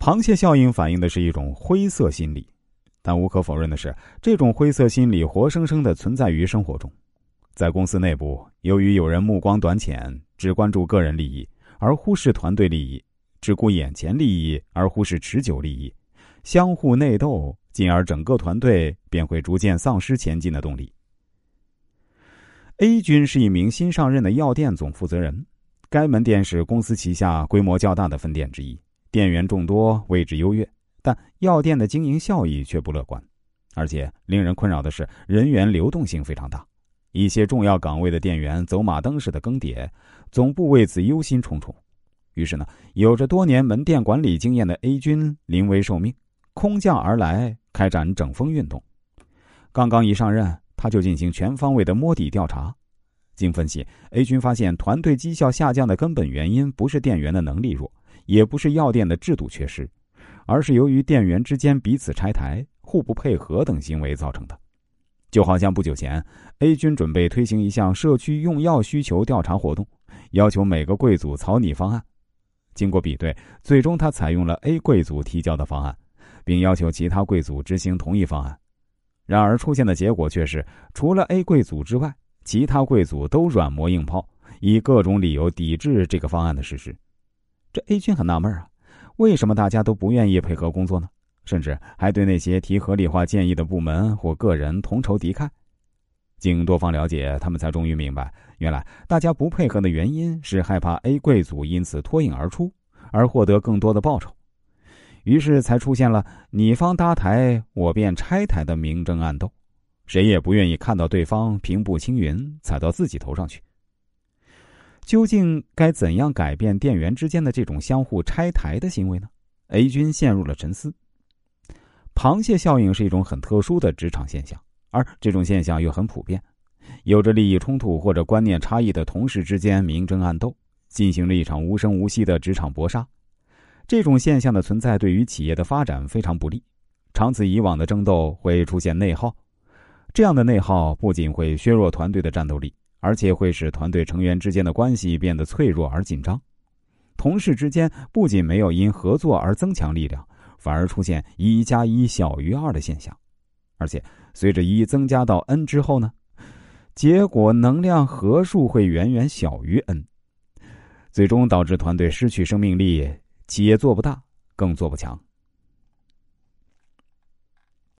螃蟹效应反映的是一种灰色心理，但无可否认的是，这种灰色心理活生生的存在于生活中。在公司内部，由于有人目光短浅，只关注个人利益，而忽视团队利益；只顾眼前利益，而忽视持久利益，相互内斗，进而整个团队便会逐渐丧失前进的动力。A 君是一名新上任的药店总负责人，该门店是公司旗下规模较大的分店之一，店员众多，位置优越，但药店的经营效益却不乐观，而且令人困扰的是，人员流动性非常大。一些重要岗位的店员走马灯似的更迭，总部为此忧心忡忡。于是呢，有着多年门店管理经验的 A 君临危受命，空降而来，开展整风运动。刚刚一上任，他就进行全方位的摸底调查。经分析，A 君发现团队绩效下降的根本原因不是店员的能力弱，也不是药店的制度缺失，而是由于店员之间彼此拆台、互不配合等行为造成的。就好像不久前，A 君准备推行一项社区用药需求调查活动，要求每个贵组草拟方案。经过比对，最终他采用了 A 贵组提交的方案，并要求其他贵组执行同一方案。然而，出现的结果却是，除了 A 贵组之外，其他贵组都软磨硬泡，以各种理由抵制这个方案的实施。这 A 君很纳闷啊，为什么大家都不愿意配合工作呢？甚至还对那些提合理化建议的部门或个人同仇敌忾。经多方了解，他们才终于明白，原来大家不配合的原因是害怕 A 贵族因此脱颖而出，而获得更多的报酬。于是才出现了你方搭台，我便拆台的明争暗斗，谁也不愿意看到对方平步青云，踩到自己头上去。究竟该怎样改变店员之间的这种相互拆台的行为呢？A 君陷入了沉思。螃蟹效应是一种很特殊的职场现象，而这种现象又很普遍。有着利益冲突或者观念差异的同事之间明争暗斗，进行了一场无声无息的职场搏杀。这种现象的存在对于企业的发展非常不利，长此以往的争斗会出现内耗。这样的内耗不仅会削弱团队的战斗力，而且会使团队成员之间的关系变得脆弱而紧张。同事之间不仅没有因合作而增强力量。反而出现一加一小于二的现象，而且随着一增加到 n 之后呢，结果能量合数会远远小于 n，最终导致团队失去生命力，企业做不大，更做不强。